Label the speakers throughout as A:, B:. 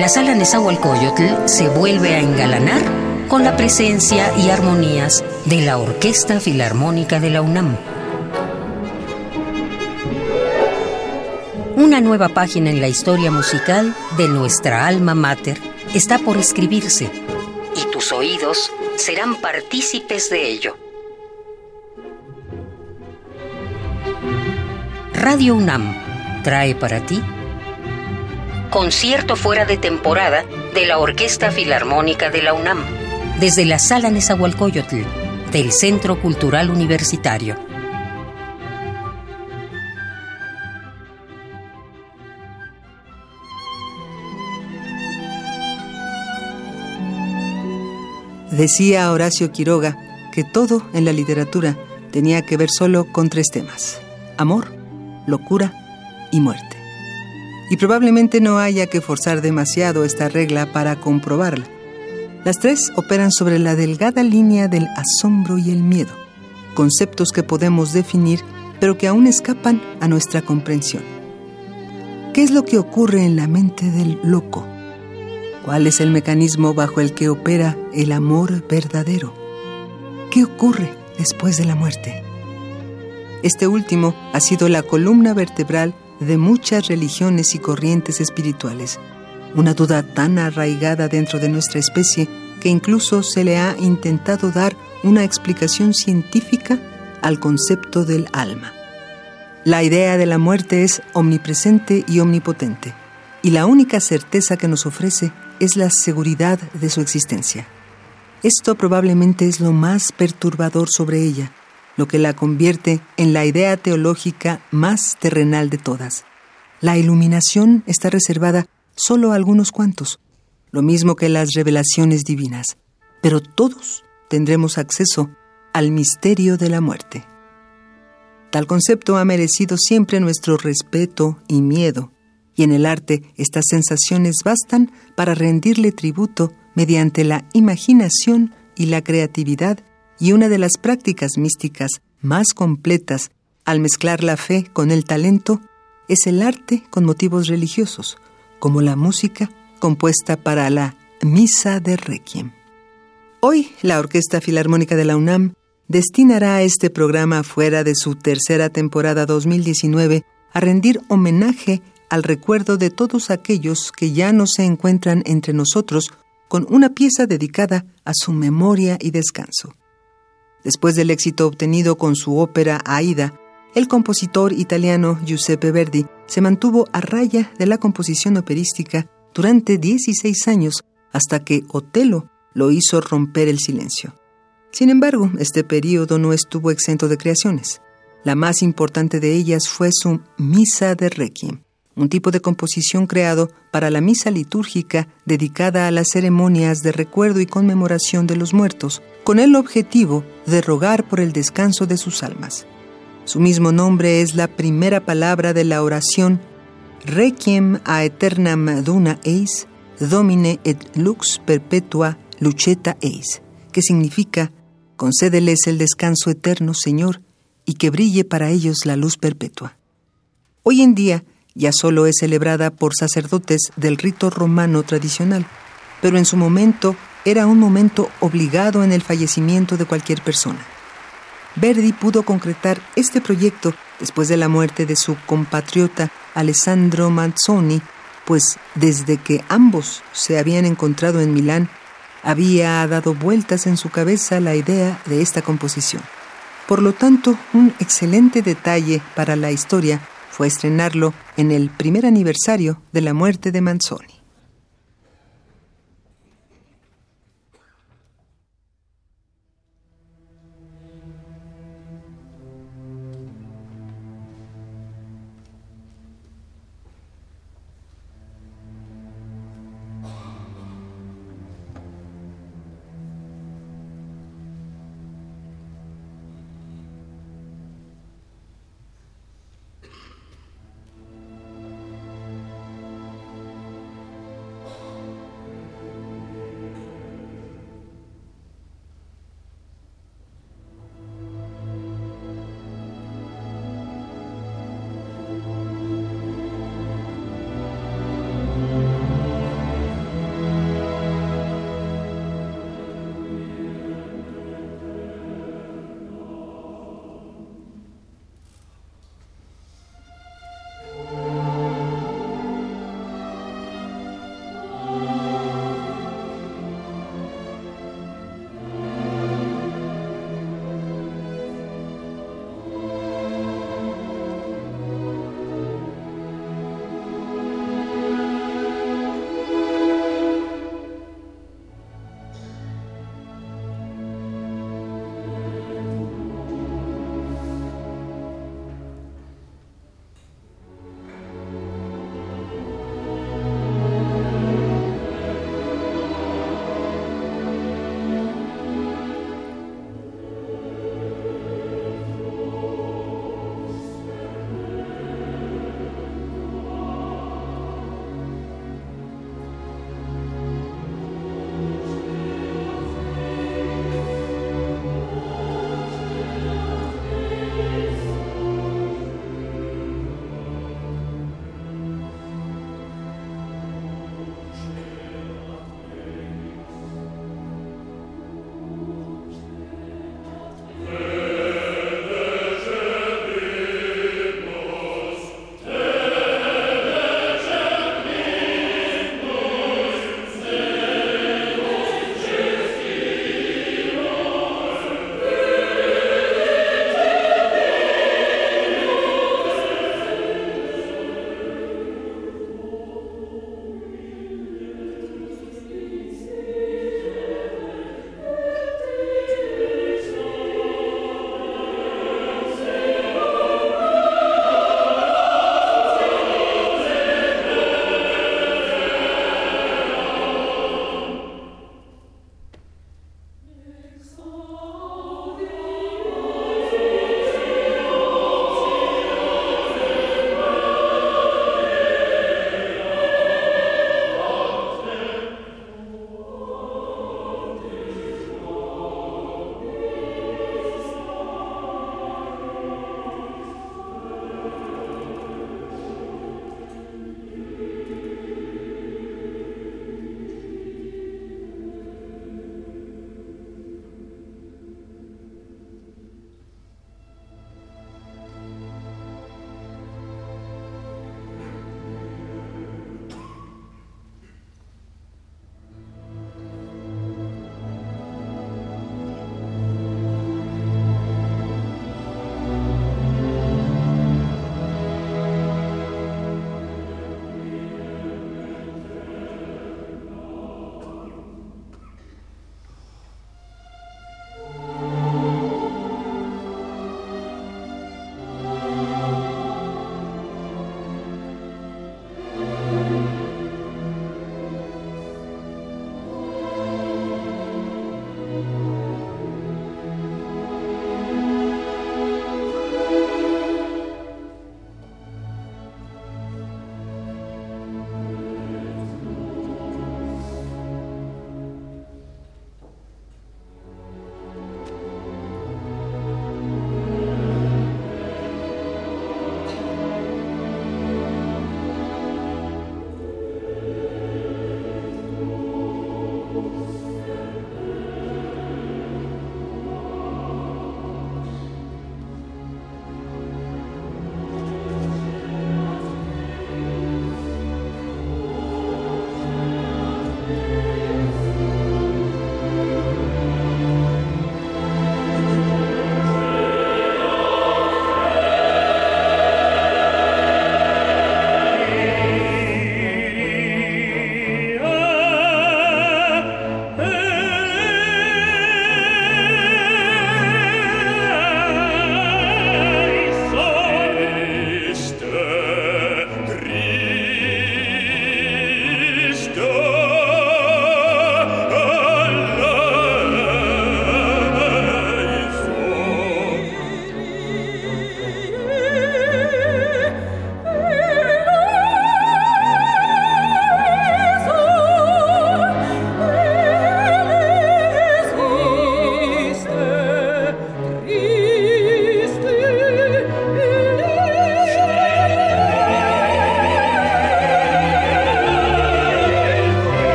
A: la sala Nezahualcóyotl se vuelve a engalanar con la presencia y armonías de la Orquesta Filarmónica de la UNAM. Una nueva página en la historia musical de nuestra alma mater está por escribirse y tus oídos serán partícipes de ello. Radio UNAM trae para ti concierto fuera de temporada de la Orquesta Filarmónica de la UNAM, desde la Sala Nezahualcóyotl del Centro Cultural Universitario.
B: Decía Horacio Quiroga que todo en la literatura tenía que ver solo con tres temas, amor, locura y muerte. Y probablemente no haya que forzar demasiado esta regla para comprobarla. Las tres operan sobre la delgada línea del asombro y el miedo, conceptos que podemos definir pero que aún escapan a nuestra comprensión. ¿Qué es lo que ocurre en la mente del loco? ¿Cuál es el mecanismo bajo el que opera el amor verdadero? ¿Qué ocurre después de la muerte? Este último ha sido la columna vertebral de muchas religiones y corrientes espirituales, una duda tan arraigada dentro de nuestra especie que incluso se le ha intentado dar una explicación científica al concepto del alma. La idea de la muerte es omnipresente y omnipotente, y la única certeza que nos ofrece es la seguridad de su existencia. Esto probablemente es lo más perturbador sobre ella, lo que la convierte en la idea teológica más terrenal de todas. La iluminación está reservada solo a algunos cuantos, lo mismo que las revelaciones divinas, pero todos tendremos acceso al misterio de la muerte. Tal concepto ha merecido siempre nuestro respeto y miedo, y en el arte estas sensaciones bastan para rendirle tributo mediante la imaginación y la creatividad y una de las prácticas místicas más completas al mezclar la fe con el talento es el arte con motivos religiosos, como la música compuesta para la Misa de Requiem. Hoy la Orquesta Filarmónica de la UNAM destinará este programa fuera de su tercera temporada 2019 a rendir homenaje al recuerdo de todos aquellos que ya no se encuentran entre nosotros con una pieza dedicada a su memoria y descanso. Después del éxito obtenido con su ópera Aida, el compositor italiano Giuseppe Verdi se mantuvo a raya de la composición operística durante 16 años hasta que Otelo lo hizo romper el silencio. Sin embargo, este periodo no estuvo exento de creaciones. La más importante de ellas fue su Misa de Requiem, un tipo de composición creado para la misa litúrgica dedicada a las ceremonias de recuerdo y conmemoración de los muertos, con el objetivo de rogar por el descanso de sus almas. Su mismo nombre es la primera palabra de la oración Requiem a aeternam duna eis, domine et lux perpetua lucheta eis, que significa concédeles el descanso eterno, Señor, y que brille para ellos la luz perpetua. Hoy en día, ya solo es celebrada por sacerdotes del rito romano tradicional, pero en su momento era un momento obligado en el fallecimiento de cualquier persona. Verdi pudo concretar este proyecto después de la muerte de su compatriota Alessandro Manzoni, pues desde que ambos se habían encontrado en Milán, había dado vueltas en su cabeza la idea de esta composición. Por lo tanto, un excelente detalle para la historia fue estrenarlo en el primer aniversario de la muerte de Manzoni.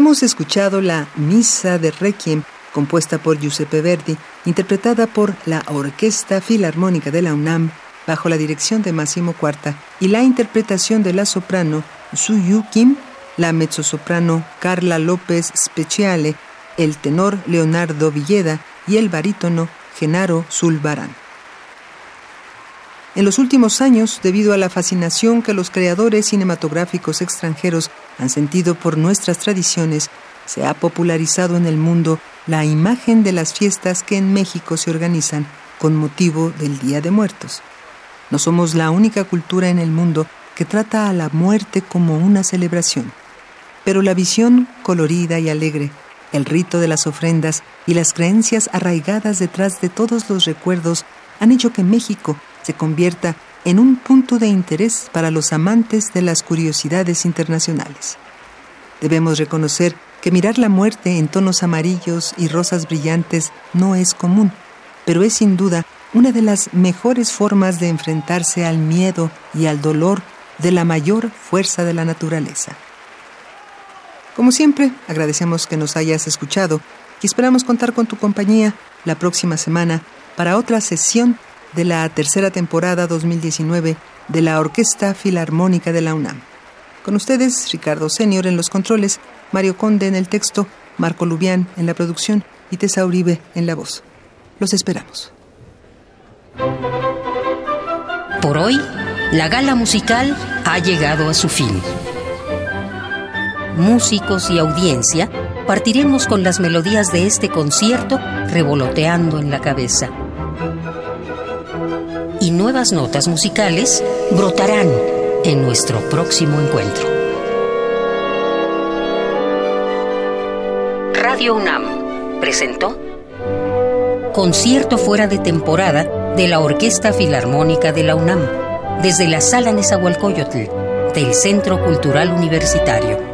B: Hemos escuchado la Misa de Requiem, compuesta por Giuseppe Verdi, interpretada por la Orquesta Filarmónica de la UNAM bajo la dirección de Massimo Cuarta, y la interpretación de la soprano Yu Kim, la mezzosoprano Carla López Speciale, el tenor Leonardo Villeda y el barítono Genaro Zulbarán. En los últimos años, debido a la fascinación que los creadores cinematográficos extranjeros han sentido por nuestras tradiciones, se ha popularizado en el mundo la imagen de las fiestas que en México se organizan con motivo del Día de Muertos. No somos la única cultura en el mundo que trata a la muerte como una celebración, pero la visión colorida y alegre, el rito de las ofrendas y las creencias arraigadas detrás de todos los recuerdos han hecho que México se convierta en un punto de interés para los amantes de las curiosidades internacionales. Debemos reconocer que mirar la muerte en tonos amarillos y rosas brillantes no es común, pero es sin duda una de las mejores formas de enfrentarse al miedo y al dolor de la mayor fuerza de la naturaleza. Como siempre, agradecemos que nos hayas escuchado y esperamos contar con tu compañía la próxima semana para otra sesión de la tercera temporada 2019 de la Orquesta Filarmónica de la UNAM. Con ustedes, Ricardo Senior en los controles, Mario Conde en el texto, Marco Lubián en la producción y Tessa Uribe en la voz. Los esperamos.
A: Por hoy, la gala musical ha llegado a su fin. Músicos y audiencia partiremos con las melodías de este concierto revoloteando en la cabeza y nuevas notas musicales brotarán en nuestro próximo encuentro. Radio UNAM presentó Concierto fuera de temporada de la Orquesta Filarmónica de la UNAM, desde la Sala Nezahualcóyotl del Centro Cultural Universitario.